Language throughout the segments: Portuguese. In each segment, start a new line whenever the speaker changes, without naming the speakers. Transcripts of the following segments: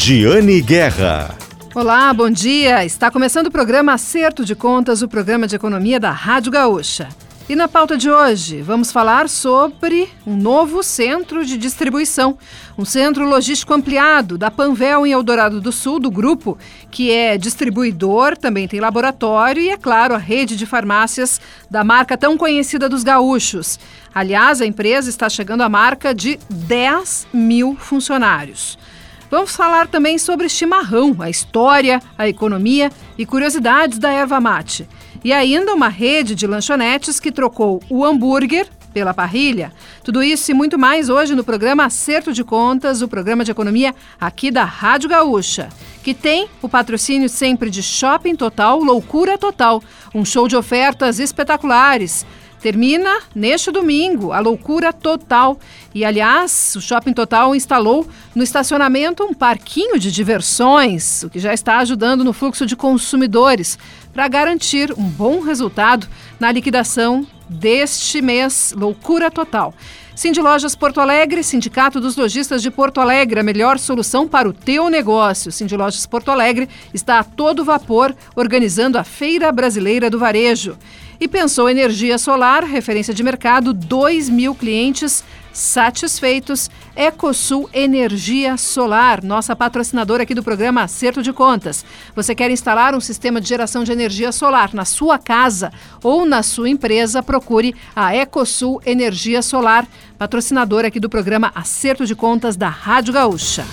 Giane Guerra.
Olá, bom dia. Está começando o programa Acerto de Contas, o programa de economia da Rádio Gaúcha. E na pauta de hoje, vamos falar sobre um novo centro de distribuição, um centro logístico ampliado da Panvel em Eldorado do Sul, do grupo, que é distribuidor, também tem laboratório e, é claro, a rede de farmácias da marca tão conhecida dos gaúchos. Aliás, a empresa está chegando à marca de 10 mil funcionários. Vamos falar também sobre chimarrão, a história, a economia e curiosidades da erva mate. E ainda uma rede de lanchonetes que trocou o hambúrguer pela parrilha. Tudo isso e muito mais hoje no programa Acerto de Contas, o programa de economia aqui da Rádio Gaúcha, que tem o patrocínio sempre de Shopping Total, Loucura Total, um show de ofertas espetaculares. Termina neste domingo a loucura total. E, aliás, o Shopping Total instalou no estacionamento um parquinho de diversões, o que já está ajudando no fluxo de consumidores para garantir um bom resultado na liquidação deste mês. Loucura total. Cindy Lojas Porto Alegre, Sindicato dos Lojistas de Porto Alegre, a melhor solução para o teu negócio. Cindy Lojas Porto Alegre está a todo vapor organizando a Feira Brasileira do Varejo. E pensou energia solar, referência de mercado, 2 mil clientes satisfeitos. Ecosul Energia Solar, nossa patrocinadora aqui do programa Acerto de Contas. Você quer instalar um sistema de geração de energia solar na sua casa ou na sua empresa? Procure a Ecosul Energia Solar, patrocinadora aqui do programa Acerto de Contas da Rádio Gaúcha.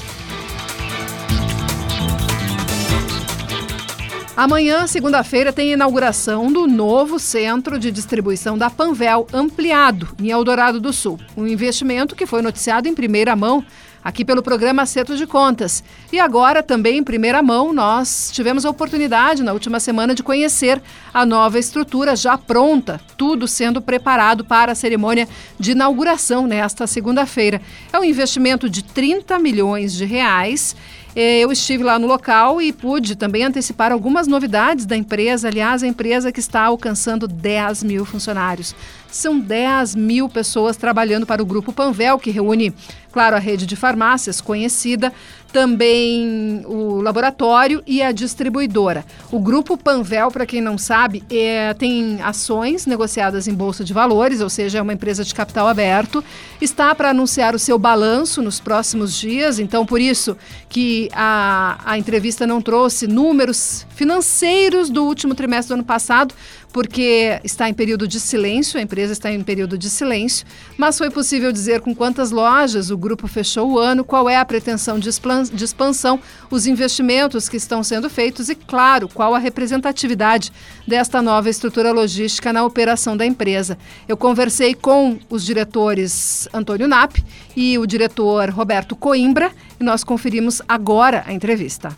Amanhã, segunda-feira, tem inauguração do novo centro de distribuição da Panvel, ampliado em Eldorado do Sul. Um investimento que foi noticiado em primeira mão aqui pelo programa Acerto de Contas. E agora, também em primeira mão, nós tivemos a oportunidade na última semana de conhecer a nova estrutura já pronta, tudo sendo preparado para a cerimônia de inauguração nesta segunda-feira. É um investimento de 30 milhões de reais eu estive lá no local e pude também antecipar algumas novidades da empresa. Aliás, a empresa que está alcançando 10 mil funcionários. São 10 mil pessoas trabalhando para o Grupo Panvel, que reúne, claro, a rede de farmácias conhecida, também o laboratório e a distribuidora. O Grupo Panvel, para quem não sabe, é, tem ações negociadas em Bolsa de Valores, ou seja, é uma empresa de capital aberto. Está para anunciar o seu balanço nos próximos dias, então por isso que a, a entrevista não trouxe números financeiros do último trimestre do ano passado, porque está em período de silêncio, a empresa está em período de silêncio, mas foi possível dizer com quantas lojas o grupo fechou o ano, qual é a pretensão de expansão, os investimentos que estão sendo feitos e, claro, qual a representatividade desta nova estrutura logística na operação da empresa. Eu conversei com os diretores Antônio Nap e o diretor Roberto Coimbra e nós conferimos agora a entrevista.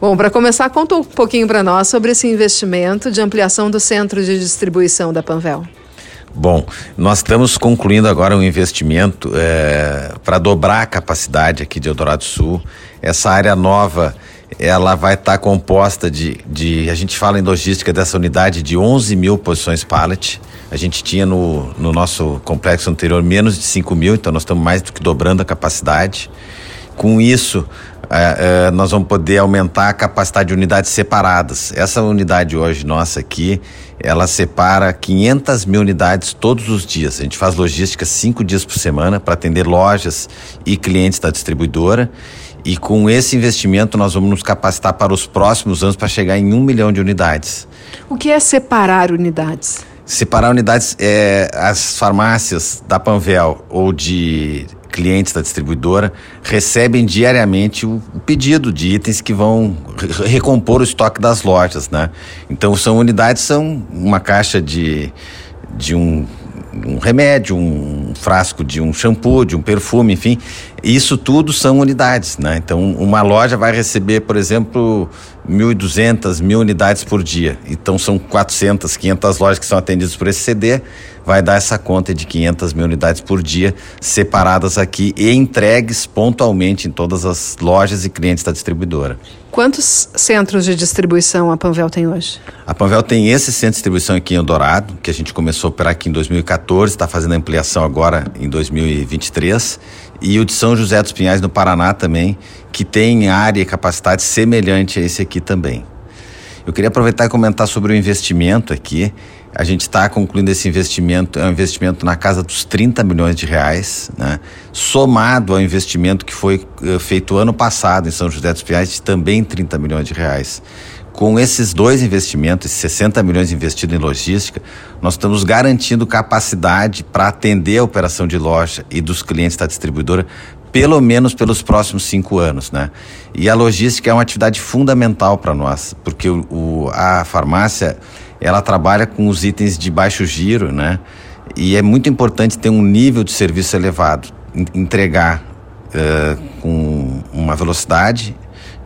Bom, para começar, conta um pouquinho para nós sobre esse investimento de ampliação do centro de distribuição da Panvel.
Bom, nós estamos concluindo agora um investimento é, para dobrar a capacidade aqui de Eldorado Sul. Essa área nova, ela vai estar tá composta de, de, a gente fala em logística dessa unidade, de 11 mil posições pallet. A gente tinha no, no nosso complexo anterior menos de 5 mil, então nós estamos mais do que dobrando a capacidade. Com isso, é, é, nós vamos poder aumentar a capacidade de unidades separadas. Essa unidade hoje nossa aqui, ela separa 500 mil unidades todos os dias. A gente faz logística cinco dias por semana para atender lojas e clientes da distribuidora. E com esse investimento nós vamos nos capacitar para os próximos anos para chegar em um milhão de unidades.
O que é separar unidades?
Separar unidades é as farmácias da Panvel ou de clientes da distribuidora recebem diariamente o, pedido de itens que vão re recompor o estoque das lojas, né? Então são unidades, são uma caixa de, de um, um remédio, um frasco de um shampoo, de um perfume, enfim, isso tudo são unidades, né? Então uma loja vai receber, por exemplo, 1.200, mil unidades por dia. Então são 400, 500 lojas que são atendidas por esse CD, vai dar essa conta de 500 mil unidades por dia separadas aqui e entregues pontualmente em todas as lojas e clientes da distribuidora.
Quantos centros de distribuição a Panvel tem hoje?
A Panvel tem esse centro de distribuição aqui em Eldorado, que a gente começou a operar aqui em 2014, está fazendo a ampliação agora em 2023, e o de São José dos Pinhais no Paraná também, que tem área e capacidade semelhante a esse aqui também. Eu queria aproveitar e comentar sobre o investimento aqui. A gente está concluindo esse investimento, é um investimento na casa dos 30 milhões de reais, né? somado ao investimento que foi uh, feito ano passado em São José dos Pinhais, de também 30 milhões de reais. Com esses dois investimentos, esses 60 milhões investidos em logística, nós estamos garantindo capacidade para atender a operação de loja e dos clientes da distribuidora pelo menos pelos próximos cinco anos, né? E a logística é uma atividade fundamental para nós, porque o, o, a farmácia ela trabalha com os itens de baixo giro, né? E é muito importante ter um nível de serviço elevado, entregar uh, com uma velocidade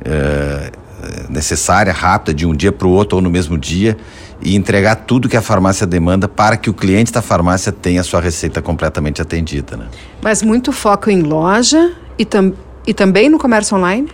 uh, necessária, rápida, de um dia para o outro ou no mesmo dia, e entregar tudo que a farmácia demanda para que o cliente da farmácia tenha a sua receita completamente atendida. Né?
Mas muito foco em loja e, tam e também no comércio online?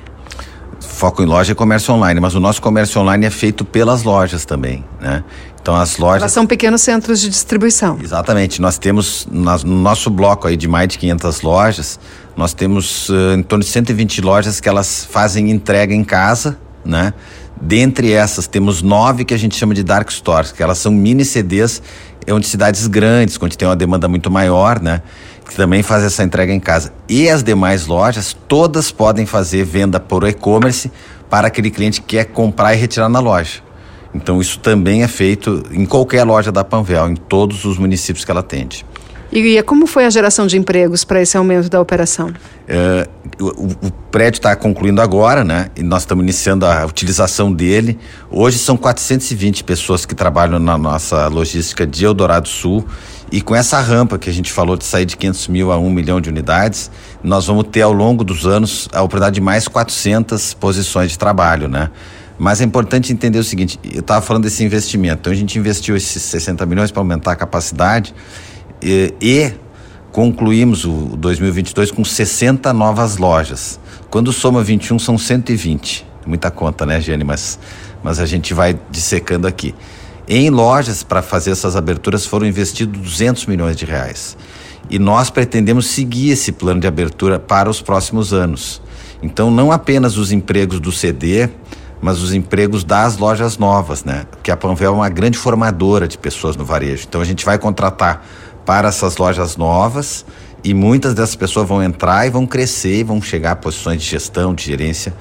Foco em loja e comércio online, mas o nosso comércio online é feito pelas lojas também, né? Então as lojas...
Elas são pequenos centros de distribuição.
Exatamente, nós temos no nosso bloco aí de mais de 500 lojas, nós temos uh, em torno de 120 lojas que elas fazem entrega em casa, né? Dentre essas, temos nove que a gente chama de dark stores, que elas são mini CDs onde cidades grandes, onde tem uma demanda muito maior, né? Que também faz essa entrega em casa. E as demais lojas, todas podem fazer venda por e-commerce para aquele cliente que quer comprar e retirar na loja. Então isso também é feito em qualquer loja da Panvel, em todos os municípios que ela atende.
E como foi a geração de empregos para esse aumento da operação?
É, o, o, prédio está concluindo agora, né? E nós estamos iniciando a utilização dele. Hoje são 420 pessoas que trabalham na nossa logística de Eldorado Sul. E com essa rampa que a gente falou de sair de 500 mil a 1 milhão de unidades, nós vamos ter ao longo dos anos a oportunidade de mais 400 posições de trabalho, né? Mas é importante entender o seguinte: eu estava falando desse investimento. Então a gente investiu esses 60 milhões para aumentar a capacidade e, e concluímos o 2022 com 60 novas lojas. Quando soma 21 são 120. Muita conta, né, Gene? Mas, mas a gente vai dissecando aqui. Em lojas, para fazer essas aberturas, foram investidos 200 milhões de reais. E nós pretendemos seguir esse plano de abertura para os próximos anos. Então, não apenas os empregos do CD, mas os empregos das lojas novas, né? Porque a Panvel é uma grande formadora de pessoas no varejo. Então, a gente vai contratar para essas lojas novas e muitas dessas pessoas vão entrar e vão crescer e vão chegar a posições de gestão, de gerência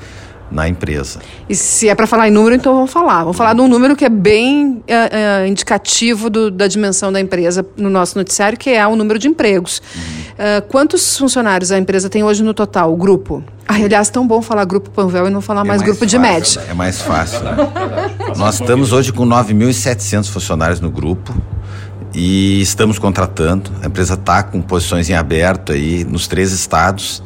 na empresa.
E se é para falar em número, então vamos falar. Vamos falar de um número que é bem é, é, indicativo do, da dimensão da empresa no nosso noticiário, que é o número de empregos. Uhum. Uh, quantos funcionários a empresa tem hoje no total, o grupo? Ah, aliás, tão bom falar grupo Panvel e não falar é mais, mais, grupo
fácil,
de média.
É mais fácil. Né? Nós estamos hoje com 9.700 funcionários no grupo e estamos contratando. A empresa está com posições em aberto aí nos três estados.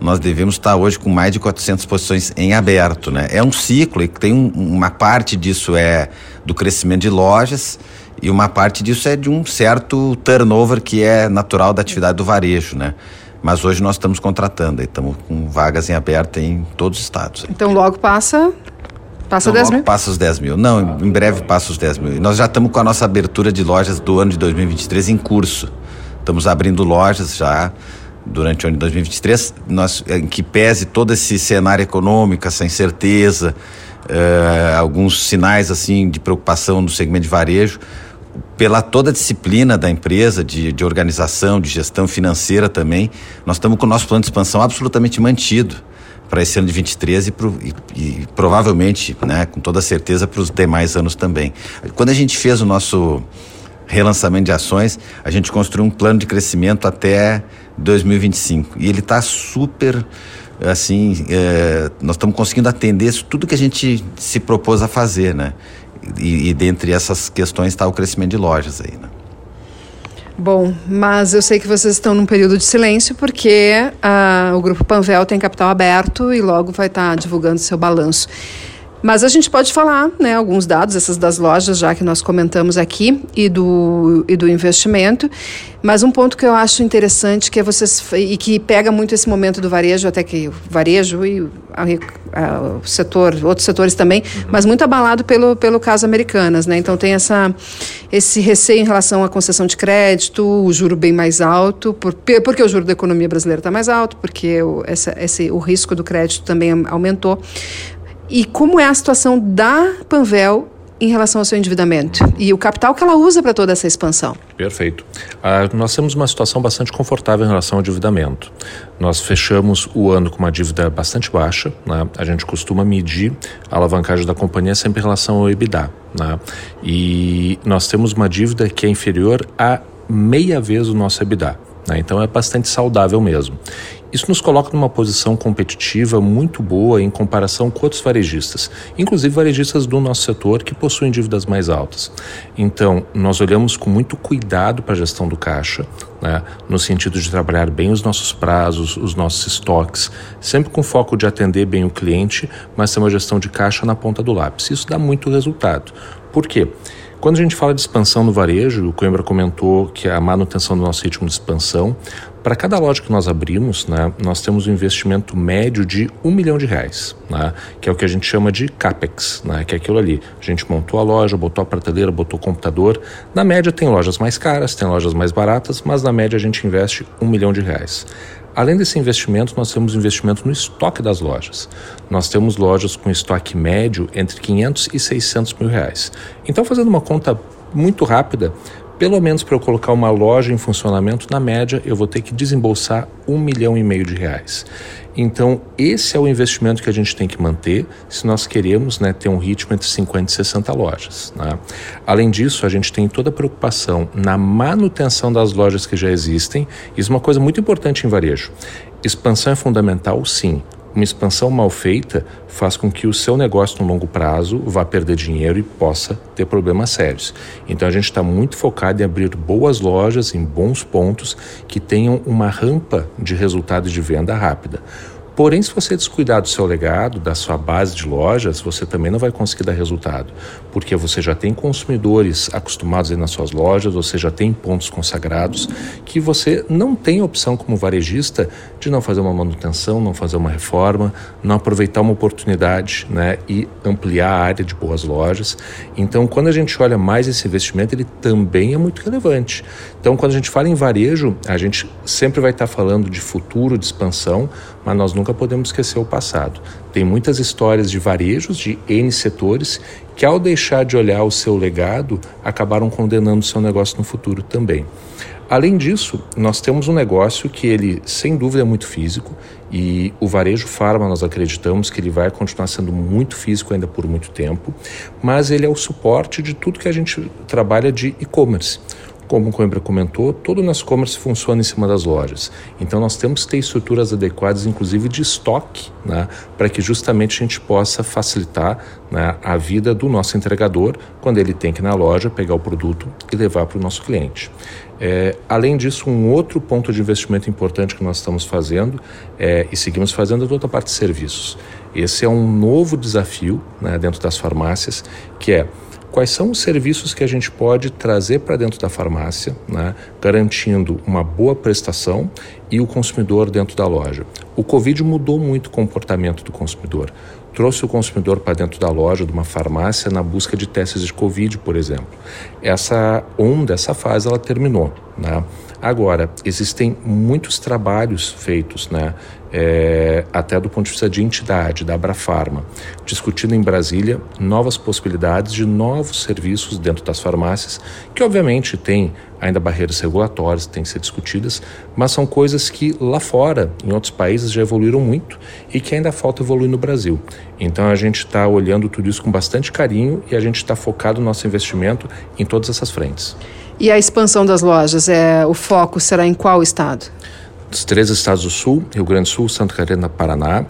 Nós devemos estar hoje com mais de 400 posições em aberto, né? É um ciclo e tem um, uma parte disso é do crescimento de lojas e uma parte disso é de um certo turnover que é natural da atividade do varejo, né? Mas hoje nós estamos contratando, estamos com vagas em aberto em todos os estados.
Então logo passa Passa
então,
10 mil?
Passa os 10 mil. Não, em breve passa os 10 mil. Nós já estamos com a nossa abertura de lojas do ano de 2023 em curso. Estamos abrindo lojas já durante o ano de 2023, nós, em que pese todo esse cenário econômico, essa incerteza, uh, alguns sinais assim de preocupação no segmento de varejo, pela toda a disciplina da empresa, de, de organização, de gestão financeira também, nós estamos com o nosso plano de expansão absolutamente mantido para esse ano de 23 e, pro, e, e provavelmente, né, com toda certeza, para os demais anos também. Quando a gente fez o nosso relançamento de ações, a gente construiu um plano de crescimento até 2025 e ele está super assim, é, nós estamos conseguindo atender tudo que a gente se propôs a fazer, né? E, e dentre essas questões está o crescimento de lojas aí, né?
Bom, mas eu sei que vocês estão num período de silêncio porque uh, o Grupo Panvel tem capital aberto e logo vai estar tá divulgando seu balanço. Mas a gente pode falar, né, alguns dados, essas das lojas já que nós comentamos aqui e do, e do investimento. Mas um ponto que eu acho interessante que é vocês e que pega muito esse momento do varejo, até que o varejo e o setor, outros setores também, uhum. mas muito abalado pelo, pelo caso Americanas, né? Então tem essa esse receio em relação à concessão de crédito, o juro bem mais alto, por, porque o juro da economia brasileira está mais alto, porque o, essa, esse, o risco do crédito também aumentou. E como é a situação da Panvel em relação ao seu endividamento e o capital que ela usa para toda essa expansão.
Perfeito. Ah, nós temos uma situação bastante confortável em relação ao endividamento. Nós fechamos o ano com uma dívida bastante baixa. Né? A gente costuma medir a alavancagem da companhia sempre em relação ao EBITDA. Né? E nós temos uma dívida que é inferior a meia vez o nosso EBITDA. Né? Então é bastante saudável mesmo. Isso nos coloca numa posição competitiva muito boa em comparação com outros varejistas, inclusive varejistas do nosso setor que possuem dívidas mais altas. Então, nós olhamos com muito cuidado para a gestão do caixa, né, no sentido de trabalhar bem os nossos prazos, os nossos estoques, sempre com foco de atender bem o cliente, mas ter uma gestão de caixa na ponta do lápis. Isso dá muito resultado. Por quê? Quando a gente fala de expansão no varejo, o Coimbra comentou que a manutenção do nosso ritmo de expansão, para cada loja que nós abrimos, né, nós temos um investimento médio de um milhão de reais, né, que é o que a gente chama de CAPEX, né, que é aquilo ali. A gente montou a loja, botou a prateleira, botou o computador. Na média tem lojas mais caras, tem lojas mais baratas, mas na média a gente investe um milhão de reais. Além desse investimento, nós temos investimento no estoque das lojas. Nós temos lojas com estoque médio entre 500 e 600 mil reais. Então, fazendo uma conta muito rápida, pelo menos para eu colocar uma loja em funcionamento, na média eu vou ter que desembolsar um milhão e meio de reais. Então, esse é o investimento que a gente tem que manter se nós queremos né, ter um ritmo entre 50 e 60 lojas. Né? Além disso, a gente tem toda a preocupação na manutenção das lojas que já existem. Isso é uma coisa muito importante em varejo. Expansão é fundamental, sim, uma expansão mal feita faz com que o seu negócio no longo prazo vá perder dinheiro e possa ter problemas sérios. Então a gente está muito focado em abrir boas lojas em bons pontos que tenham uma rampa de resultado de venda rápida. Porém, se você descuidar do seu legado, da sua base de lojas, você também não vai conseguir dar resultado, porque você já tem consumidores acostumados aí nas suas lojas, você já tem pontos consagrados, que você não tem opção como varejista de não fazer uma manutenção, não fazer uma reforma, não aproveitar uma oportunidade né, e ampliar a área de boas lojas. Então, quando a gente olha mais esse investimento, ele também é muito relevante. Então, quando a gente fala em varejo, a gente sempre vai estar falando de futuro, de expansão, mas nós nunca podemos esquecer o passado. Tem muitas histórias de varejos de N setores que, ao deixar de olhar o seu legado, acabaram condenando seu negócio no futuro também. Além disso, nós temos um negócio que ele, sem dúvida, é muito físico e o varejo farma, nós acreditamos que ele vai continuar sendo muito físico ainda por muito tempo, mas ele é o suporte de tudo que a gente trabalha de e-commerce. Como o Coimbra comentou, todo o nosso e-commerce funciona em cima das lojas. Então nós temos que ter estruturas adequadas, inclusive de estoque, né, para que justamente a gente possa facilitar né, a vida do nosso entregador quando ele tem que ir na loja pegar o produto e levar para o nosso cliente. É, além disso, um outro ponto de investimento importante que nós estamos fazendo é, e seguimos fazendo é toda a parte de serviços. Esse é um novo desafio né, dentro das farmácias, que é quais são os serviços que a gente pode trazer para dentro da farmácia, né, garantindo uma boa prestação e o consumidor dentro da loja. O Covid mudou muito o comportamento do consumidor. Trouxe o consumidor para dentro da loja, de uma farmácia, na busca de testes de Covid, por exemplo. Essa onda, essa fase, ela terminou. Né? Agora, existem muitos trabalhos feitos, né? É, até do ponto de vista de entidade, da Abrafarma, discutindo em Brasília novas possibilidades de novos serviços dentro das farmácias, que obviamente tem ainda barreiras regulatórias que têm que ser discutidas, mas são coisas que lá fora, em outros países, já evoluíram muito e que ainda falta evoluir no Brasil. Então a gente está olhando tudo isso com bastante carinho e a gente está focado no nosso investimento em todas essas frentes.
E a expansão das lojas, é, o foco será em qual estado?
Dos três estados do Sul, Rio Grande do Sul, Santa Catarina, Paraná.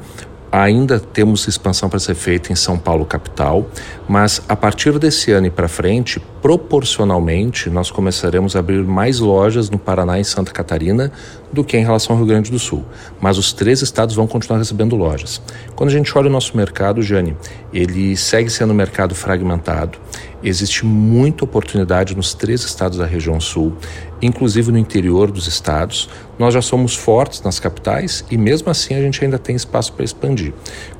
Ainda temos expansão para ser feita em São Paulo capital, mas a partir desse ano e para frente, proporcionalmente, nós começaremos a abrir mais lojas no Paraná e Santa Catarina do que em relação ao Rio Grande do Sul. Mas os três estados vão continuar recebendo lojas. Quando a gente olha o nosso mercado, Jane, ele segue sendo um mercado fragmentado. Existe muita oportunidade nos três estados da região sul, inclusive no interior dos estados. Nós já somos fortes nas capitais e mesmo assim a gente ainda tem espaço para expandir.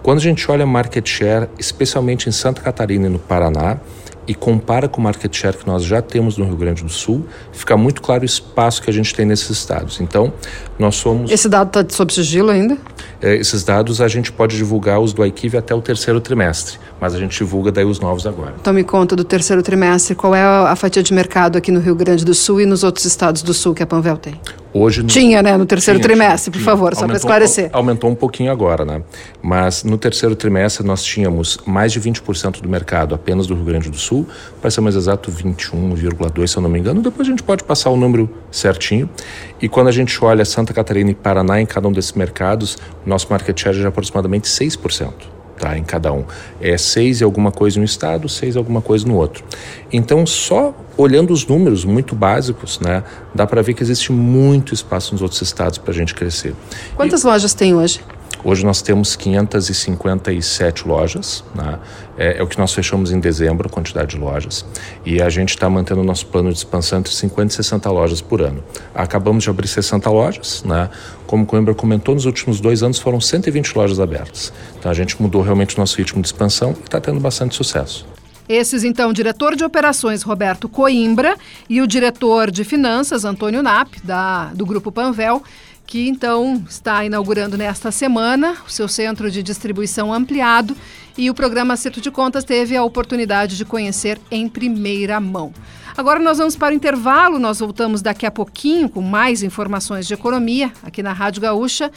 Quando a gente olha market share, especialmente em Santa Catarina e no Paraná, e compara com o market share que nós já temos no Rio Grande do Sul, fica muito claro o espaço que a gente tem nesses estados. Então, nós somos.
Esse dado está sob sigilo ainda?
É, esses dados a gente pode divulgar os do IQIV até o terceiro trimestre, mas a gente divulga daí os novos agora.
Então, me conta do terceiro trimestre, qual é a fatia de mercado aqui no Rio Grande do Sul e nos outros estados do Sul que a Panvel tem?
Hoje no...
Tinha, né, no terceiro tinha, trimestre, por favor, aumentou, só para esclarecer.
Aumentou um pouquinho agora, né? Mas no terceiro trimestre nós tínhamos mais de 20% do mercado apenas do Rio Grande do Sul, para ser mais exato 21,2, se eu não me engano. Depois a gente pode passar o número certinho. E quando a gente olha Santa Catarina e Paraná em cada um desses mercados, nosso market share é de aproximadamente 6% tá, em cada um. É seis e alguma coisa em um estado, seis alguma coisa no outro. Então, só olhando os números muito básicos, né, dá para ver que existe muito espaço nos outros estados para a gente crescer.
Quantas e... lojas tem hoje?
Hoje nós temos 557 lojas, né? é, é, o que nós fechamos em dezembro, a quantidade de lojas, e a gente está mantendo o nosso plano de expansão entre 50 e 60 lojas por ano. Acabamos de abrir 60 lojas, né? como o Coimbra comentou, nos últimos dois anos foram 120 lojas abertas. Então a gente mudou realmente o nosso ritmo de expansão e está tendo bastante sucesso.
Esses, então, o diretor de operações Roberto Coimbra e o diretor de finanças Antônio Nap, da, do Grupo Panvel, que então está inaugurando nesta semana o seu centro de distribuição ampliado e o programa Acerto de Contas teve a oportunidade de conhecer em primeira mão. Agora nós vamos para o intervalo, nós voltamos daqui a pouquinho com mais informações de economia aqui na Rádio Gaúcha,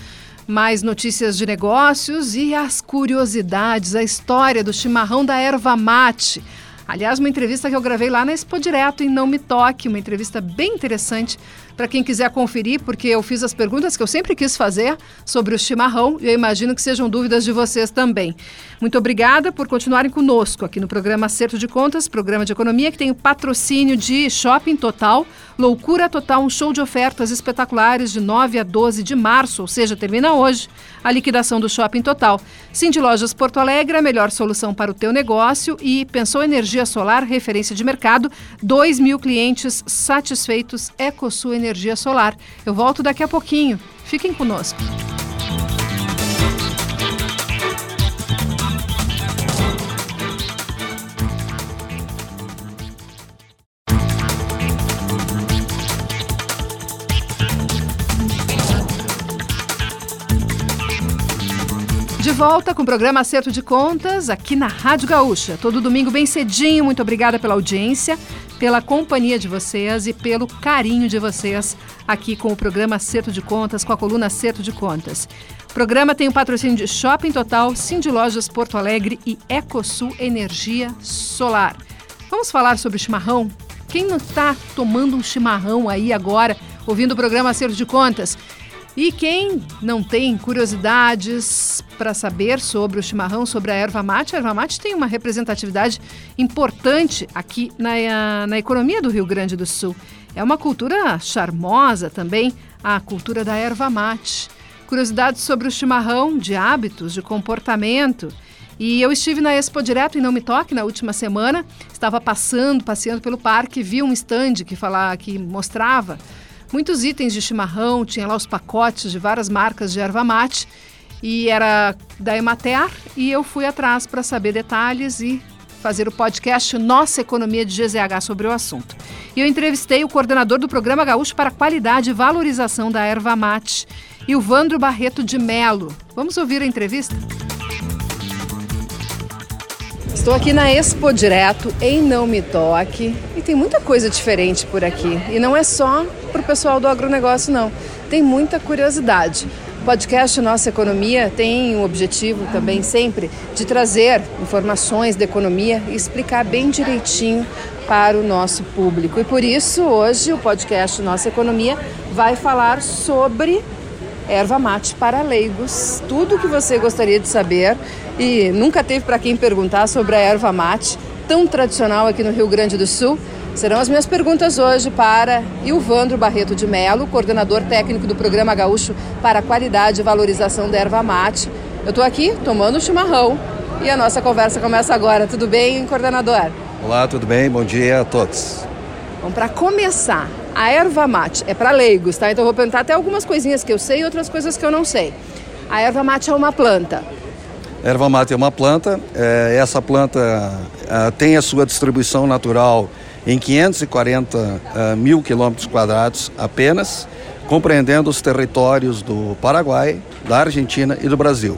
mais notícias de negócios e as curiosidades, a história do chimarrão da erva mate. Aliás, uma entrevista que eu gravei lá na Expo Direto em Não Me Toque, uma entrevista bem interessante para quem quiser conferir, porque eu fiz as perguntas que eu sempre quis fazer sobre o chimarrão e eu imagino que sejam dúvidas de vocês também. Muito obrigada por continuarem conosco aqui no programa Acerto de Contas, programa de economia que tem o patrocínio de Shopping Total, Loucura Total, um show de ofertas espetaculares de 9 a 12 de março, ou seja, termina hoje a liquidação do Shopping Total. Cindy Lojas Porto Alegre, a melhor solução para o teu negócio e pensou energia solar, referência de mercado, 2 mil clientes satisfeitos, EcoSul Energia energia solar. Eu volto daqui a pouquinho. Fiquem conosco. Volta com o programa Acerto de Contas aqui na Rádio Gaúcha. Todo domingo bem cedinho. Muito obrigada pela audiência pela companhia de vocês e pelo carinho de vocês aqui com o programa Acerto de Contas, com a coluna Acerto de Contas. O programa tem o patrocínio de Shopping Total, Cindy Lojas Porto Alegre e Ecosul Energia Solar. Vamos falar sobre chimarrão? Quem não está tomando um chimarrão aí agora, ouvindo o programa Acerto de Contas? E quem não tem curiosidades para saber sobre o chimarrão, sobre a erva mate, a erva mate tem uma representatividade importante aqui na, na economia do Rio Grande do Sul. É uma cultura charmosa também, a cultura da erva mate. Curiosidades sobre o chimarrão, de hábitos, de comportamento. E eu estive na Expo Direto em Não Me Toque na última semana. Estava passando, passeando pelo parque, vi um stand que, falava, que mostrava muitos itens de chimarrão, tinha lá os pacotes de várias marcas de erva mate e era da Emater e eu fui atrás para saber detalhes e fazer o podcast Nossa Economia de GZH sobre o assunto. E eu entrevistei o coordenador do Programa Gaúcho para Qualidade e Valorização da Erva Mate, e o Vandro Barreto de Melo. Vamos ouvir a entrevista? Estou aqui na Expo Direto, em Não Me Toque, e tem muita coisa diferente por aqui. E não é só para o pessoal do agronegócio, não. Tem muita curiosidade. O podcast Nossa Economia tem o objetivo também sempre de trazer informações da economia e explicar bem direitinho para o nosso público. E por isso, hoje, o podcast Nossa Economia vai falar sobre erva mate para leigos. Tudo que você gostaria de saber e nunca teve para quem perguntar sobre a erva mate, tão tradicional aqui no Rio Grande do Sul. Serão as minhas perguntas hoje para Ilvandro Barreto de Melo, coordenador técnico do Programa Gaúcho para a Qualidade e Valorização da Erva Mate. Eu estou aqui tomando chimarrão e a nossa conversa começa agora. Tudo bem, coordenador?
Olá, tudo bem? Bom dia a todos.
Bom, para começar, a erva mate é para leigos, tá? Então eu vou perguntar até algumas coisinhas que eu sei e outras coisas que eu não sei. A erva mate é uma planta.
A erva mate é uma planta. É, essa planta é, tem a sua distribuição natural em 540 é, mil quilômetros quadrados apenas, compreendendo os territórios do Paraguai, da Argentina e do Brasil.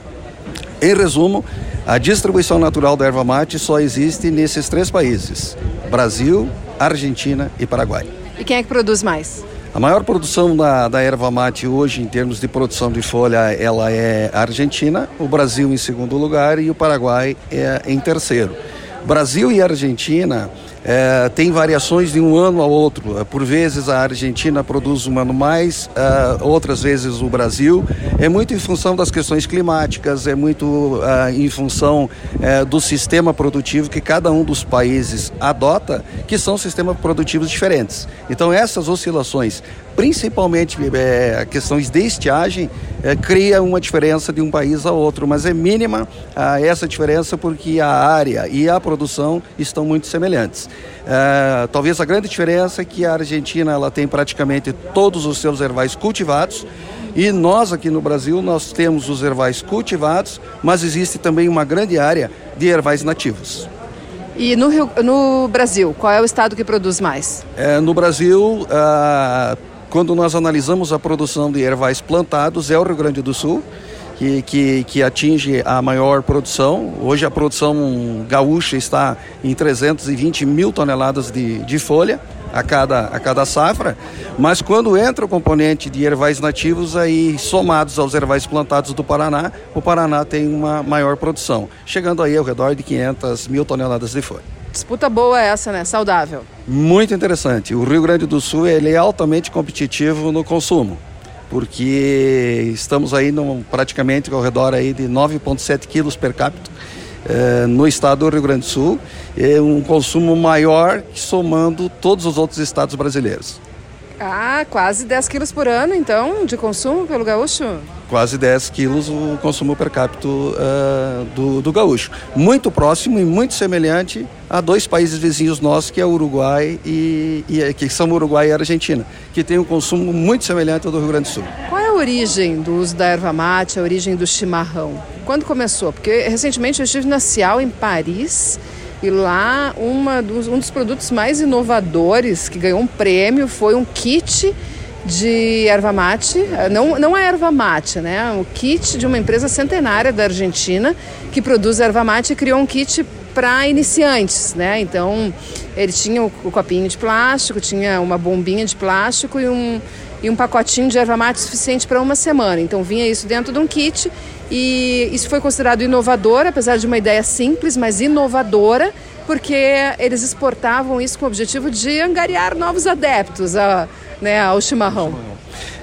Em resumo, a distribuição natural da erva mate só existe nesses três países: Brasil, Argentina e Paraguai.
E quem é que produz mais?
A maior produção da, da erva mate hoje, em termos de produção de folha, ela é a Argentina, o Brasil em segundo lugar e o Paraguai é em terceiro. Brasil e Argentina é, tem variações de um ano ao outro. Por vezes a Argentina produz um ano mais, é, outras vezes o Brasil. É muito em função das questões climáticas, é muito é, em função é, do sistema produtivo que cada um dos países adota, que são sistemas produtivos diferentes. Então essas oscilações principalmente é, questões de estiagem, é, cria uma diferença de um país a outro, mas é mínima ah, essa diferença porque a área e a produção estão muito semelhantes. É, talvez a grande diferença é que a Argentina ela tem praticamente todos os seus ervais cultivados e nós aqui no Brasil nós temos os ervais cultivados, mas existe também uma grande área de ervais nativos.
E no, Rio, no Brasil, qual é o estado que produz mais?
É, no Brasil, ah, quando nós analisamos a produção de ervais plantados, é o Rio Grande do Sul, que, que, que, atinge a maior produção. Hoje a produção gaúcha está em 320 mil toneladas de, de folha a cada, a cada safra, mas quando entra o componente de ervais nativos, aí somados aos ervais plantados do Paraná, o Paraná tem uma maior produção, chegando aí ao redor de 500 mil toneladas de folha.
Disputa boa essa, né? Saudável.
Muito interessante. O Rio Grande do Sul ele é altamente competitivo no consumo, porque estamos aí no, praticamente ao redor aí de 9,7 quilos per capita eh, no estado do Rio Grande do Sul, é um consumo maior somando todos os outros estados brasileiros.
Ah, quase 10 quilos por ano, então, de consumo pelo gaúcho?
Quase 10 quilos o consumo per capita uh, do, do gaúcho. Muito próximo e muito semelhante a dois países vizinhos nossos, que é o Uruguai e, e que são Uruguai e Argentina, que tem um consumo muito semelhante ao do Rio Grande do Sul.
Qual é a origem do uso da erva mate, a origem do chimarrão? Quando começou? Porque recentemente eu estive na Cial, em Paris, e lá uma dos, um dos produtos mais inovadores que ganhou um prêmio foi um kit de erva mate, não, não a erva mate, né? O kit de uma empresa centenária da Argentina que produz erva mate e criou um kit para iniciantes, né? Então ele tinha o, o, copinho de plástico, tinha uma bombinha de plástico e um, e um pacotinho de erva mate suficiente para uma semana. Então vinha isso dentro de um kit e isso foi considerado inovador, apesar de uma ideia simples, mas inovadora, porque eles exportavam isso com o objetivo de angariar novos adeptos a, né, ao chimarrão.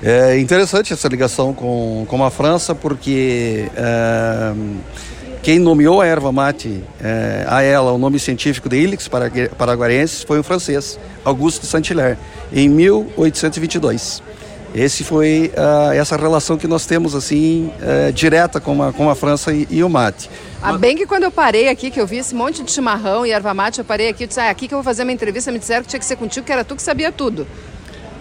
É interessante essa ligação com, com a França, porque é, quem nomeou a erva mate é, a ela o nome científico de Ilix paraguarensis foi um francês, Auguste de Saint-Hilaire, em 1822. Esse foi uh, essa relação que nós temos assim uh, direta com a, com a França e, e o mate.
Ah, bem que quando eu parei aqui, que eu vi esse monte de chimarrão e erva mate, eu parei aqui e disse, ah, aqui que eu vou fazer uma entrevista, me disseram que tinha que ser contigo, que era tu que sabia tudo.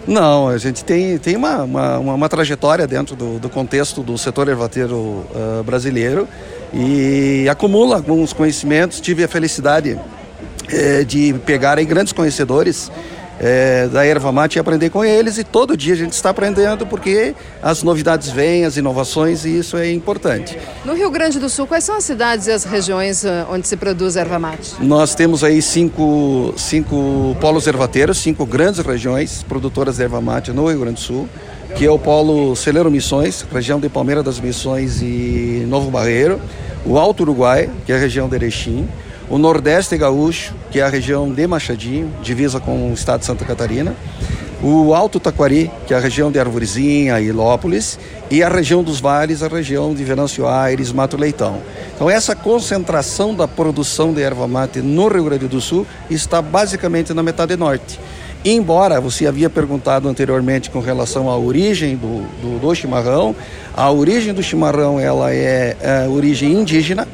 Não, a gente tem, tem uma, uma, uma, uma trajetória dentro do, do, contexto do setor ervateiro uh, brasileiro e acumula alguns conhecimentos. Tive a felicidade eh, de pegar aí grandes conhecedores é, da erva mate e aprender com eles. E todo dia a gente está aprendendo porque as novidades vêm, as inovações e isso é importante.
No Rio Grande do Sul, quais são as cidades e as regiões ah, onde se produz erva mate?
Nós temos aí cinco, cinco polos ervateiros, cinco grandes regiões produtoras de erva mate no Rio Grande do Sul que é o polo Celeiro Missões, região de Palmeira das Missões e Novo Barreiro, o Alto Uruguai, que é a região de Erechim, o Nordeste Gaúcho, que é a região de Machadinho, divisa com o estado de Santa Catarina. o Alto Taquari, que é a região de Arvorezinha, Ilópolis, e a região dos vales, a região de Venâncio Aires, Mato Leitão. Então essa concentração da produção de erva mate no Rio Grande do Sul está basicamente na metade norte. Embora você havia perguntado anteriormente com relação à origem do, do, do chimarrão, a origem do chimarrão ela é, é origem indígena,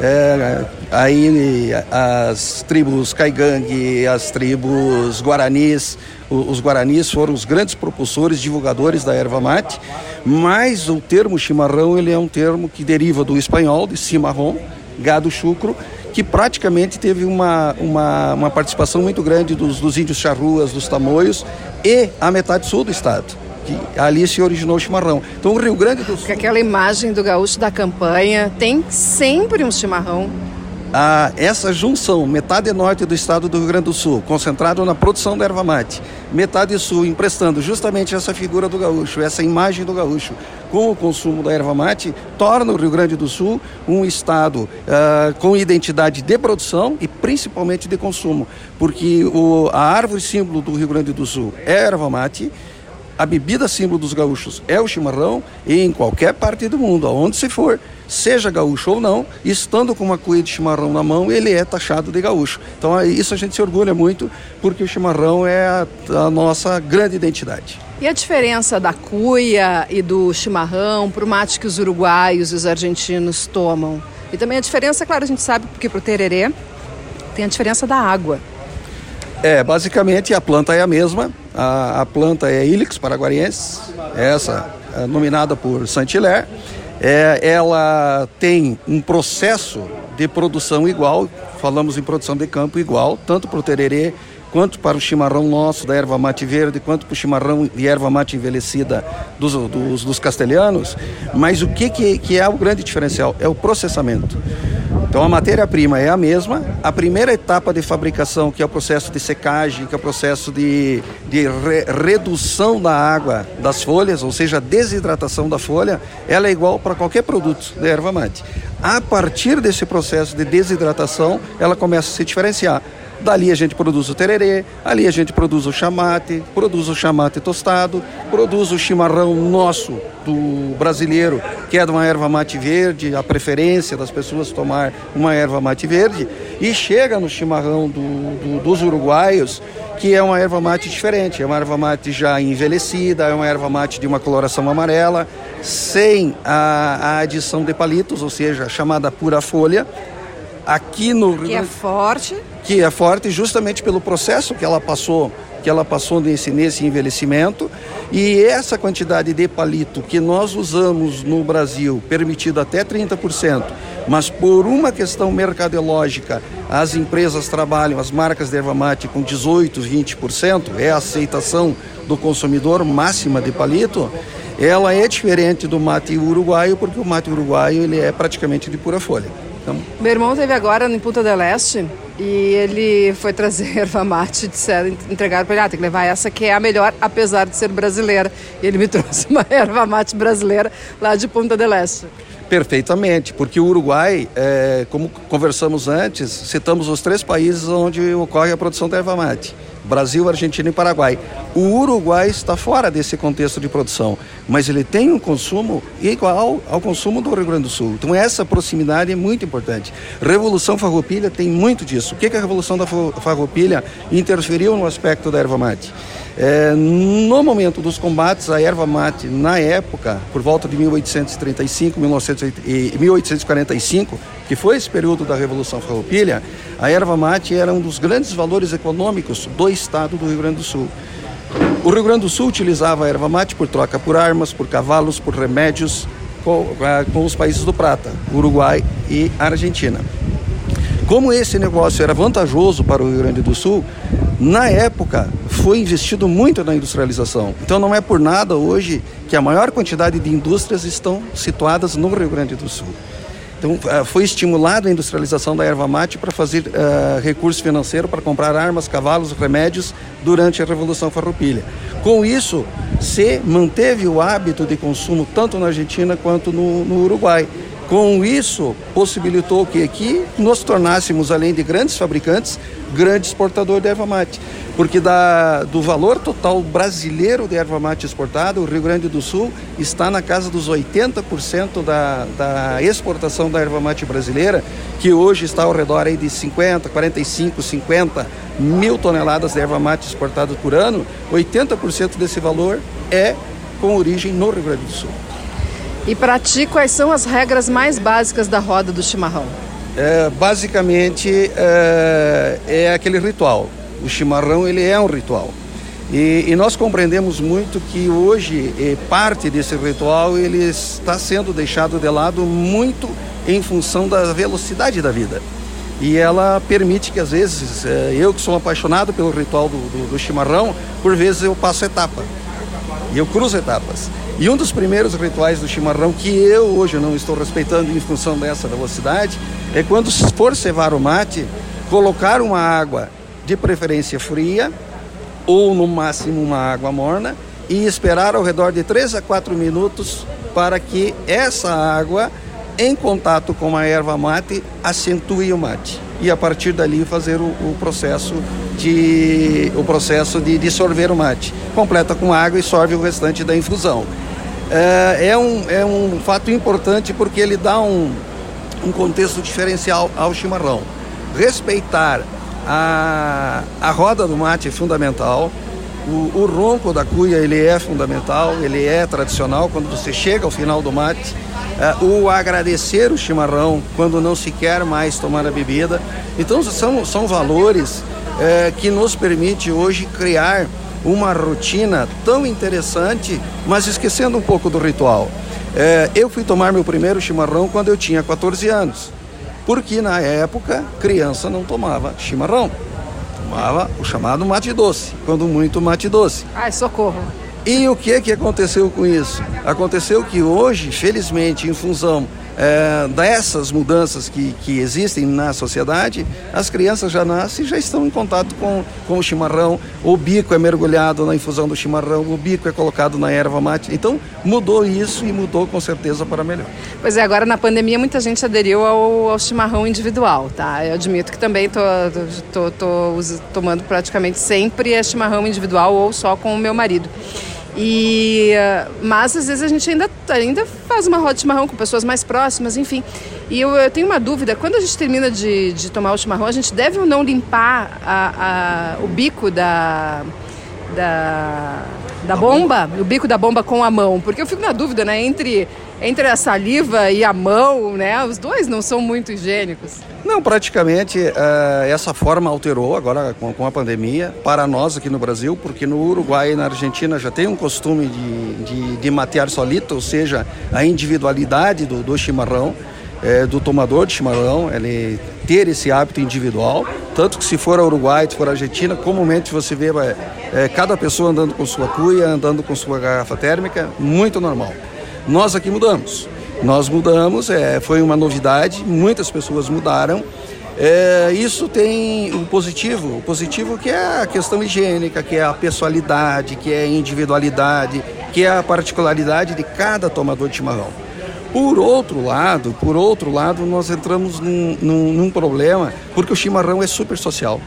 é, aí as tribos Caigangue, as tribos Guaranis, os Guaranis foram os grandes propulsores, divulgadores da erva mate, mas o termo chimarrão ele é um termo que deriva do espanhol, de cimarrão, gado chucro, que praticamente teve uma, uma, uma participação muito grande dos, dos índios charruas, dos tamoios e a metade sul do estado ali se originou o chimarrão. Então o Rio Grande do Sul.
Aquela imagem do gaúcho da campanha tem sempre um chimarrão.
Ah, essa junção, metade norte do estado do Rio Grande do Sul, concentrado na produção da erva mate, metade sul emprestando justamente essa figura do gaúcho, essa imagem do gaúcho, com o consumo da erva mate, torna o Rio Grande do Sul um estado ah, com identidade de produção e principalmente de consumo, porque o, a árvore símbolo do Rio Grande do Sul é a erva mate a bebida símbolo dos gaúchos é o chimarrão e em qualquer parte do mundo, aonde se for, seja gaúcho ou não, estando com uma cuia de chimarrão na mão, ele é taxado de gaúcho. Então isso a gente se orgulha muito, porque o chimarrão é a, a nossa grande identidade.
E a diferença da cuia e do chimarrão para o mate que os uruguaios e os argentinos tomam? E também a diferença, claro, a gente sabe porque para o tererê tem a diferença da água.
É, basicamente a planta é a mesma. A, a planta é Ilix paraguariense, essa é nominada por Saint-Hilaire. É, ela tem um processo de produção igual, falamos em produção de campo igual, tanto para o tererê quanto para o chimarrão nosso da erva mate verde, quanto para o chimarrão de erva mate envelhecida dos, dos, dos castelhanos. Mas o que, que, que é o grande diferencial? É o processamento. Então a matéria-prima é a mesma. A primeira etapa de fabricação, que é o processo de secagem, que é o processo de, de re, redução da água das folhas, ou seja, a desidratação da folha, ela é igual para qualquer produto de erva mate. A partir desse processo de desidratação, ela começa a se diferenciar. Dali a gente produz o tererê, ali a gente produz o chamate, produz o chamate tostado, produz o chimarrão nosso, do brasileiro, que é de uma erva mate verde, a preferência das pessoas tomar uma erva mate verde, e chega no chimarrão do, do, dos uruguaios, que é uma erva mate diferente, é uma erva mate já envelhecida, é uma erva mate de uma coloração amarela, sem a, a adição de palitos, ou seja, chamada pura folha, aqui no
que é forte
que é forte justamente pelo processo que ela passou que ela passou nesse, nesse envelhecimento e essa quantidade de palito que nós usamos no Brasil, permitido até 30%, mas por uma questão mercadológica, as empresas trabalham, as marcas de erva mate com 18, 20%, é a aceitação do consumidor máxima de palito, ela é diferente do mate uruguaio, porque o mate uruguaio ele é praticamente de pura folha.
Então... Meu irmão teve agora em Punta del Este e ele foi trazer erva mate, disseram, entregaram para ele, ah, tem que levar essa que é a melhor, apesar de ser brasileira. E ele me trouxe uma erva mate brasileira lá de Punta del Este.
Perfeitamente, porque o Uruguai, é, como conversamos antes, citamos os três países onde ocorre a produção da erva mate. Brasil, Argentina e Paraguai. O Uruguai está fora desse contexto de produção, mas ele tem um consumo igual ao consumo do Rio Grande do Sul. Então essa proximidade é muito importante. Revolução Farroupilha tem muito disso. O que, que a Revolução da Farroupilha interferiu no aspecto da erva mate? É, no momento dos combates, a erva mate, na época, por volta de 1835, 1845, que foi esse período da Revolução Farroupilha, a erva mate era um dos grandes valores econômicos do estado do Rio Grande do Sul. O Rio Grande do Sul utilizava a erva mate por troca por armas, por cavalos, por remédios com, com os países do Prata, Uruguai e Argentina. Como esse negócio era vantajoso para o Rio Grande do Sul, na época foi investido muito na industrialização. Então não é por nada hoje que a maior quantidade de indústrias estão situadas no Rio Grande do Sul. Então, eh, foi estimulada a industrialização da erva mate para fazer uh, recurso financeiro para comprar armas, cavalos, remédios durante a Revolução Farroupilha. Com isso, se manteve o hábito de consumo tanto na Argentina quanto no, no Uruguai Com isso, possibilitou que aqui nos tornássemos, além de grandes fabricantes, grande exportador de erva mate. Porque da, do valor total brasileiro de erva mate exportada, o Rio Grande do Sul está na casa dos 80% da, da exportação da erva mate brasileira, que hoje está ao redor aí de 50, 45, 50 mil toneladas de erva mate exportadas por ano. 80% desse valor é com origem no Rio Grande do Sul.
E para ti, quais são as regras mais básicas da roda do chimarrão?
É, basicamente é, é, aquele ritual. O chimarrão ele é um ritual. E, e nós compreendemos muito que hoje é, parte desse ritual ele está sendo deixado de lado muito em função da velocidade da vida. E ela permite que às vezes, é, eu que sou apaixonado pelo ritual do, do, do chimarrão, por vezes eu passo etapa. E eu cruzo etapas. E um dos primeiros rituais do chimarrão que eu hoje não estou respeitando em função dessa velocidade é quando for cevar o mate, colocar uma água de preferência fria ou no máximo uma água morna e esperar ao redor de 3 a 4 minutos para que essa água em contato com a erva mate acentue o mate. E a partir dali fazer o, o processo de o processo de dissolver o mate. Completa com água e sorve o restante da infusão é, é, um, é um fato importante porque ele dá um, um contexto diferencial ao chimarrão. Respeitar a, a roda do mate é fundamental. O, o, ronco da cuia ele é fundamental, ele é tradicional quando você chega ao final do mate. É, o agradecer o chimarrão quando não se quer mais tomar a bebida. Então são, são valores é, que nos permite hoje criar uma rotina tão interessante, mas esquecendo um pouco do ritual. É, eu fui tomar meu primeiro chimarrão quando eu tinha 14 anos, porque na época criança não tomava chimarrão, tomava o chamado mate doce, quando muito mate doce.
Ai, socorro!
E o que que aconteceu com isso? Aconteceu que hoje, felizmente, em função é, dessas mudanças que, que existem na sociedade, as crianças já nascem e já estão em contato com, com o chimarrão, o bico é mergulhado na infusão do chimarrão, o bico é colocado na erva mate. Então mudou isso e mudou com certeza para melhor.
Pois é, agora na pandemia muita gente aderiu ao, ao chimarrão individual, tá? Eu admito que também tô, tô, tô, tô tomando praticamente sempre é chimarrão individual ou só com o meu marido. E, mas às vezes a gente ainda, ainda faz uma roda de chimarrão com pessoas mais próximas, enfim. E eu, eu tenho uma dúvida: quando a gente termina de, de tomar o chimarrão, a gente deve ou não limpar a, a, o bico da, da, da bomba, o bico da bomba com a mão? Porque eu fico na dúvida, né? Entre entre a saliva e a mão, né? Os dois não são muito higiênicos.
Não, praticamente uh, essa forma alterou agora com, com, a pandemia para nós aqui no Brasil, porque no Uruguai e na Argentina já tem um costume de, de, de matear solito, ou seja, a individualidade do, do chimarrão, é, do tomador de chimarrão, ele ter esse hábito individual, tanto que se for ao Uruguai, se for à Argentina, comumente você vê é, cada pessoa andando com sua cuia, andando com sua garrafa térmica, muito normal. Nós aqui mudamos. Nós mudamos, é, foi uma novidade, muitas pessoas mudaram. É, isso tem o positivo, o positivo que é a questão higiênica, que é a pessoalidade, que é a individualidade, que é a particularidade de cada tomador de chimarrão. Por outro lado, por outro lado, nós entramos num, num, num problema, porque o chimarrão é super social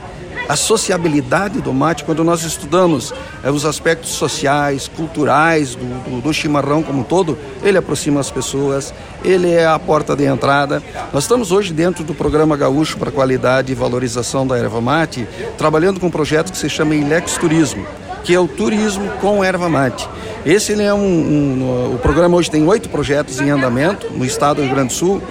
a sociabilidade do mate, quando nós estudamos é, os aspectos sociais, culturais do, do, do, chimarrão como um todo, ele aproxima as pessoas, ele é a porta de entrada. Nós estamos hoje dentro do programa Gaúcho para Qualidade e Valorização da Erva Mate, trabalhando com um projeto que se chama Ilex Turismo, que é o turismo com erva mate. Esse é um, um, o programa hoje tem oito projetos em andamento no estado do Rio Grande do Sul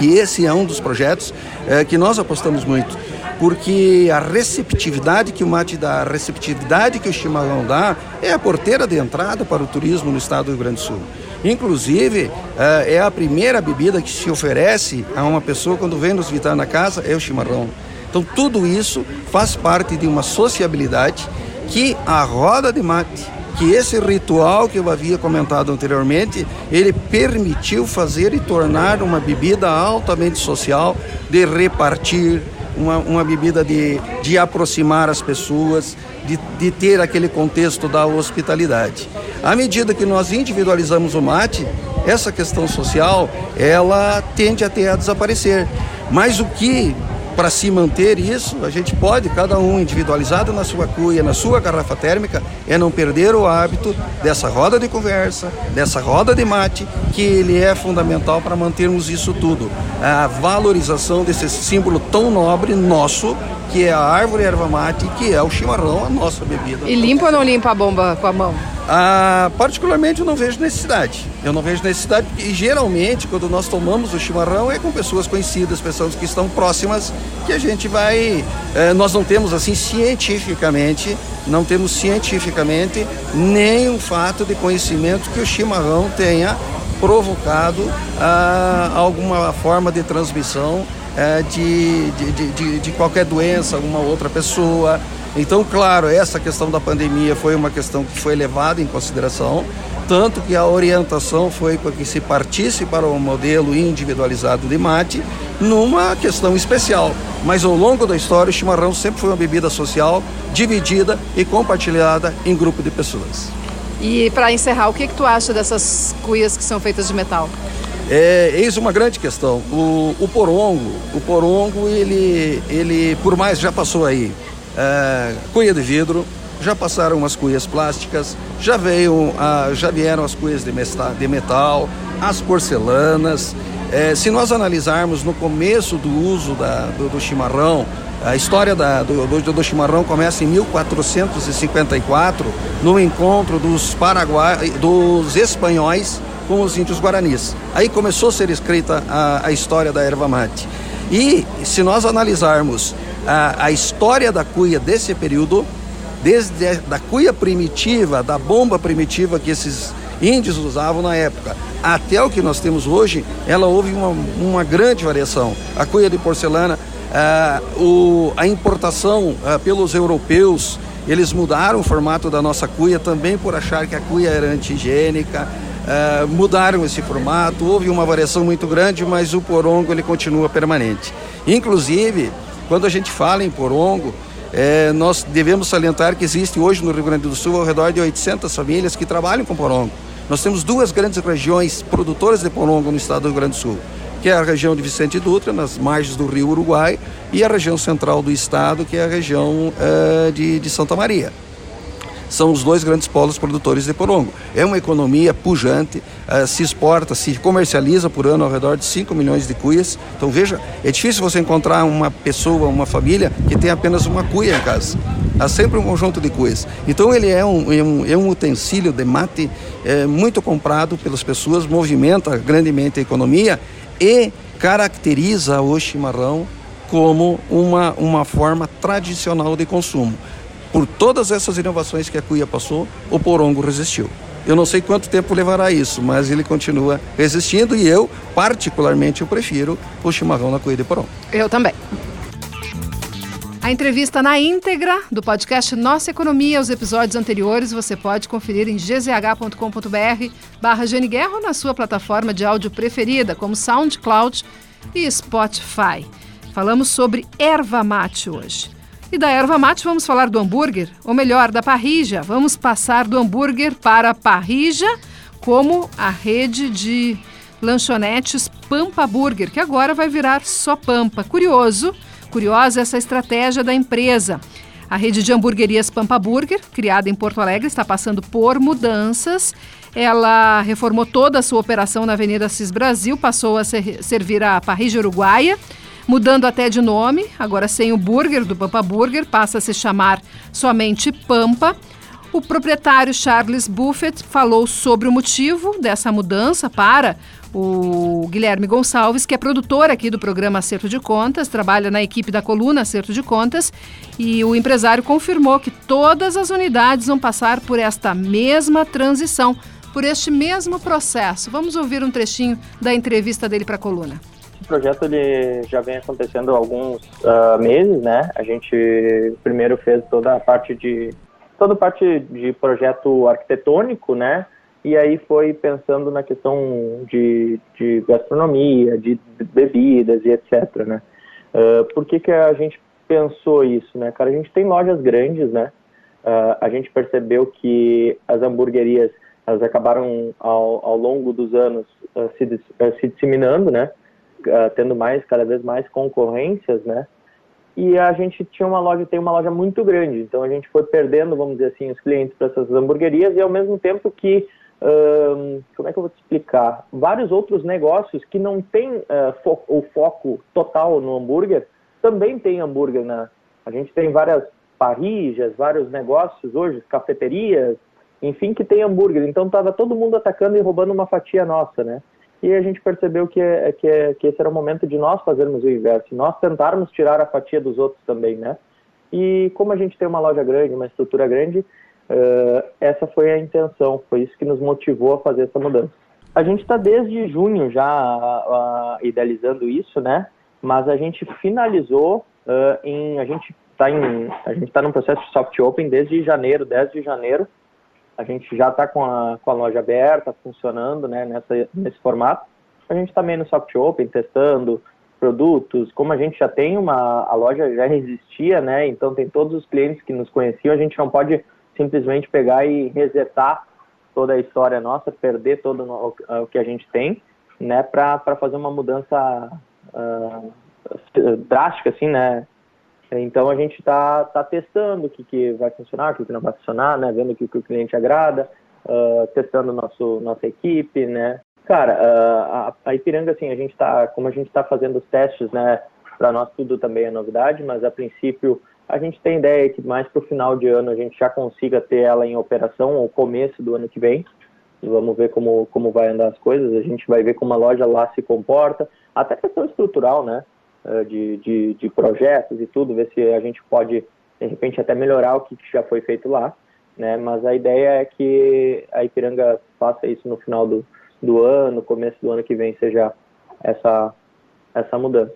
e esse é um dos projetos é, que nós apostamos muito porque a receptividade que o mate dá, a receptividade que o chimarrão dá, é a porteira de entrada para o turismo no estado do Rio Grande do Sul. Inclusive, eh, é a primeira bebida que se oferece a uma pessoa quando vem nos visitar na casa, é o chimarrão. Então, tudo isso faz parte de uma sociabilidade que a roda de mate, que esse ritual que eu havia comentado anteriormente, ele permitiu fazer e tornar uma bebida altamente social, de repartir, uma, uma bebida de, de aproximar as pessoas, de, de ter aquele contexto da hospitalidade. À medida que nós individualizamos o mate, essa questão social, ela tende até a desaparecer. Mas o que para se manter isso, a gente pode, cada um individualizado na sua cuia, na sua garrafa térmica, é não perder o hábito dessa roda de conversa, dessa roda de mate, que ele é fundamental para mantermos isso tudo. A valorização desse símbolo tão nobre nosso, que é a árvore erva mate, que é o chimarrão, a nossa bebida.
E limpa ou não limpa a bomba com a mão?
Ah, particularmente eu não vejo necessidade. Eu não vejo necessidade e geralmente quando nós tomamos o chimarrão é com pessoas conhecidas, pessoas que estão próximas, que a gente vai. Eh, nós não temos assim cientificamente, não temos cientificamente nenhum fato de conhecimento que o chimarrão tenha provocado ah, alguma forma de transmissão eh, de, de, de, de qualquer doença, alguma outra pessoa. Então, claro, essa questão da pandemia foi uma questão que foi levada em consideração, tanto que a orientação foi para que se partisse para um modelo individualizado de mate numa questão especial. Mas ao longo da história, o chimarrão sempre foi uma bebida social, dividida e compartilhada em grupo de pessoas.
E para encerrar, o que, que tu acha dessas cuias que são feitas de metal?
É, eis uma grande questão. O, o porongo, o porongo, ele, ele, por mais já passou aí é, cuia de vidro, já passaram as cuias plásticas, já, veio, já vieram as cuias de, de metal, as porcelanas. É, se nós analisarmos no começo do uso da, do, do, chimarrão, a história da, do, do, do, chimarrão começa em 1454, no encontro dos, paraguai, dos espanhóis com os índios guaranis. Aí começou a ser escrita a, a história da erva mate. E se nós analisarmos a, a história da cuia desse período, desde a, da cuia primitiva, da bomba primitiva que esses índios usavam na época, até o que nós temos hoje, ela houve uma, uma grande variação. A cuia de porcelana, a, o, a importação pelos europeus, eles mudaram o formato da nossa cuia também por achar que a cuia era antigênica, mudaram esse formato, houve uma variação muito grande, mas o porongo ele continua permanente. Inclusive, quando a gente fala em porongo, é, nós devemos salientar que existe hoje no Rio Grande do Sul ao redor de 800 famílias que trabalham com porongo. Nós temos duas grandes regiões produtoras de porongo no estado do Rio Grande do Sul, que é a região de Vicente Dutra, nas margens do rio Uruguai, e a região central do estado, que é a região é, de, de Santa Maria são os dois grandes polos produtores de porongo. É uma economia pujante, uh, se exporta, se comercializa por ano ao redor de 5 milhões de cuias. Então veja, é difícil você encontrar uma pessoa, uma família que tem apenas uma cuia em casa. Há sempre um conjunto de cuias. Então ele é um, é um, é um utensílio de mate é, muito comprado pelas pessoas, movimenta grandemente a economia e caracteriza o chimarrão como uma, uma forma tradicional de consumo. Por todas essas inovações que a cuia passou, o porongo resistiu. Eu não sei quanto tempo levará isso, mas ele continua resistindo e eu, particularmente, eu prefiro o chimarrão na cuia de porongo.
Eu também. A entrevista na íntegra do podcast Nossa Economia, os episódios anteriores, você pode conferir em gzh.com.br barra Guerra na sua plataforma de áudio preferida, como SoundCloud e Spotify. Falamos sobre erva mate hoje. E da erva mate vamos falar do hambúrguer, ou melhor, da parrija. Vamos passar do hambúrguer para a parrija, como a rede de lanchonetes Pampa Burger, que agora vai virar só Pampa. Curioso, curiosa essa estratégia da empresa. A rede de hamburguerias Pampa Burger, criada em Porto Alegre, está passando por mudanças. Ela reformou toda a sua operação na Avenida Cis Brasil, passou a ser, servir a parrija uruguaia mudando até de nome, agora sem o burger do Pampa Burger, passa a se chamar somente Pampa. O proprietário Charles Buffett falou sobre o motivo dessa mudança para o Guilherme Gonçalves, que é produtor aqui do programa Acerto de Contas, trabalha na equipe da coluna Acerto de Contas, e o empresário confirmou que todas as unidades vão passar por esta mesma transição, por este mesmo processo. Vamos ouvir um trechinho da entrevista dele para a coluna.
O projeto ele já vem acontecendo há alguns uh, meses, né? A gente primeiro fez toda a parte de toda a parte de projeto arquitetônico, né? E aí foi pensando na questão de, de gastronomia, de bebidas e etc, né? Uh, por que que a gente pensou isso, né? Cara, a gente tem lojas grandes, né? Uh, a gente percebeu que as hamburguerias elas acabaram ao, ao longo dos anos uh, se, uh, se disseminando, né? Uh, tendo mais, cada vez mais concorrências, né? E a gente tinha uma loja, tem uma loja muito grande, então a gente foi perdendo, vamos dizer assim, os clientes para essas hamburguerias e ao mesmo tempo que, como é que eu vou te explicar? Vários outros negócios que não têm fo o foco total no hambúrguer, também tem hambúrguer na... A gente tem várias parrijas, vários negócios hoje, cafeterias, enfim, que tem hambúrguer. Então estava todo mundo atacando e roubando uma fatia nossa, né? E a gente percebeu que, é, que, é, que esse era o momento de nós fazermos o inverso, nós tentarmos tirar a fatia dos outros também, né? E como a gente tem uma loja grande, uma estrutura grande, uh, essa foi a intenção, foi isso que nos motivou a fazer essa mudança. A gente está desde junho já uh, uh, idealizando isso, né? Mas a gente finalizou em, a gente está em, a gente está num processo de soft open desde janeiro, 10 de janeiro, a gente já está com a, com a loja aberta, funcionando né, nessa, nesse formato. A gente também no Soft Open, testando produtos. Como a gente já tem uma. A loja já existia, né? Então tem todos os clientes que nos conheciam. A gente não pode simplesmente pegar e resetar toda a história nossa, perder todo o, o que a gente tem, né? Para fazer uma mudança uh, drástica, assim, né? Então a gente está tá testando o que, que vai funcionar, o que, que não vai funcionar, né? Vendo o que, que o cliente agrada, uh, testando nosso, nossa equipe, né? Cara, uh, a, a, Ipiranga, assim, a gente está, como a gente está fazendo os testes, né? Para nós tudo também é novidade, mas a princípio a gente tem ideia que mais para o final de ano a gente já consiga ter ela em operação, ou começo do ano que vem. Vamos ver como, como vai andar as coisas. A gente vai ver como a loja lá se comporta, até questão estrutural, né? Eh, de, de, de, projetos e tudo, ver se a gente pode, de repente, até melhorar o que já foi feito lá. Né? Mas a ideia é que a Ipiranga faça isso no final do, do ano, começo do ano que vem, seja essa, essa mudança.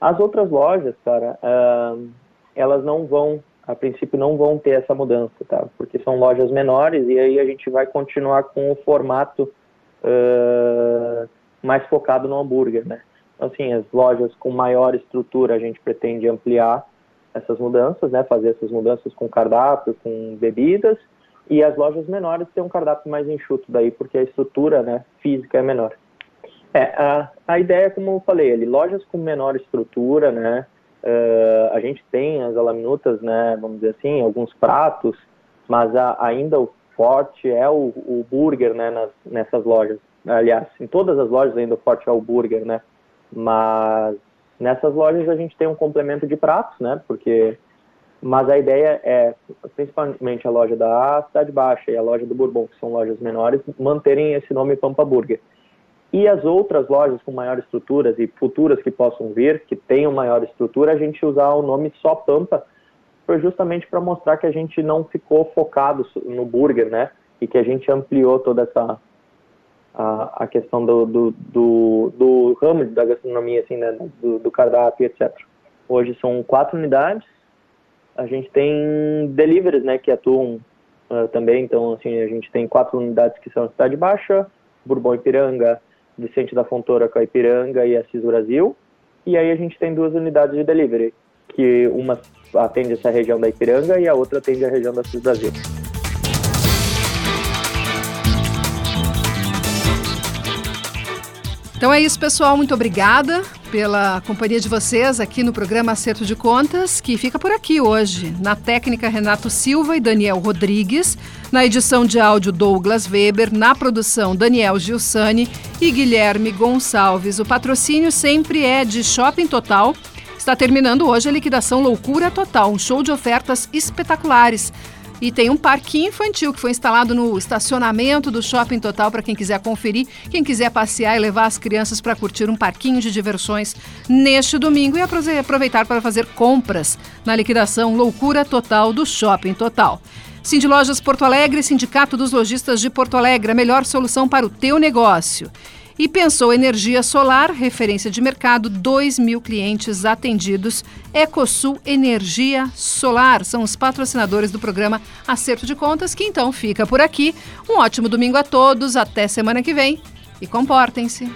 As outras lojas, cara, uh, elas não vão, a princípio, não vão ter essa mudança, tá? Porque são lojas menores e aí a gente vai continuar com o formato uh, mais focado no hambúrguer, né? Assim, as lojas com maior estrutura a gente pretende ampliar essas mudanças, né, fazer essas mudanças com cardápio, com bebidas, e as lojas menores ter um cardápio mais enxuto daí, porque a estrutura, né, física é menor. É, a, a ideia, como eu falei, ali, lojas com menor estrutura, né, uh, a gente tem as alaminutas, né, vamos dizer assim, alguns pratos, mas a, ainda o forte é o, o burger, né, nas, nessas lojas. Aliás, em todas as lojas ainda o forte é o burger, né, mas nessas lojas a gente tem um complemento de pratos, né? Porque mas a ideia é, principalmente a loja da Cidade Baixa e a loja do Bourbon, que são lojas menores, manterem esse nome Pampa Burger. E as outras lojas com maior estruturas e futuras que possam vir, que tenham maior estrutura, a gente usar o nome só Pampa, foi justamente para mostrar que a gente não ficou focado no burger, né? E que a gente ampliou toda essa a, a questão do, do, do, do, ramo da gastronomia, assim, né, do, do cardápio, etc. Hoje são quatro unidades, a gente tem deliveries, né, que atuam uh, também, então, assim, a gente tem quatro unidades que são Cidade Baixa, Bourbon Ipiranga, Vicente da Fontoura com a Ipiranga e Assis Brasil, e aí a gente tem duas unidades de delivery, que uma atende essa região da Ipiranga e a outra atende a região da Assis Brasil.
Então é isso, pessoal. Muito obrigada pela companhia de vocês aqui no programa Acerto de Contas, que fica por aqui hoje. Na técnica, Renato Silva e Daniel Rodrigues. Na edição de áudio, Douglas Weber. Na produção, Daniel Gilsani e Guilherme Gonçalves. O patrocínio sempre é de Shopping Total. Está terminando hoje a liquidação Loucura Total, um show de ofertas espetaculares. E tem um parquinho infantil que foi instalado no estacionamento do Shopping Total para quem quiser conferir, quem quiser passear e levar as crianças para curtir um parquinho de diversões neste domingo e aproveitar para fazer compras na liquidação Loucura Total do Shopping Total. Cindy Lojas Porto Alegre, Sindicato dos Lojistas de Porto Alegre, a melhor solução para o teu negócio. E pensou energia solar, referência de mercado, 2 mil clientes atendidos. Ecosul Energia Solar são os patrocinadores do programa Acerto de Contas, que então fica por aqui. Um ótimo domingo a todos, até semana que vem e comportem-se.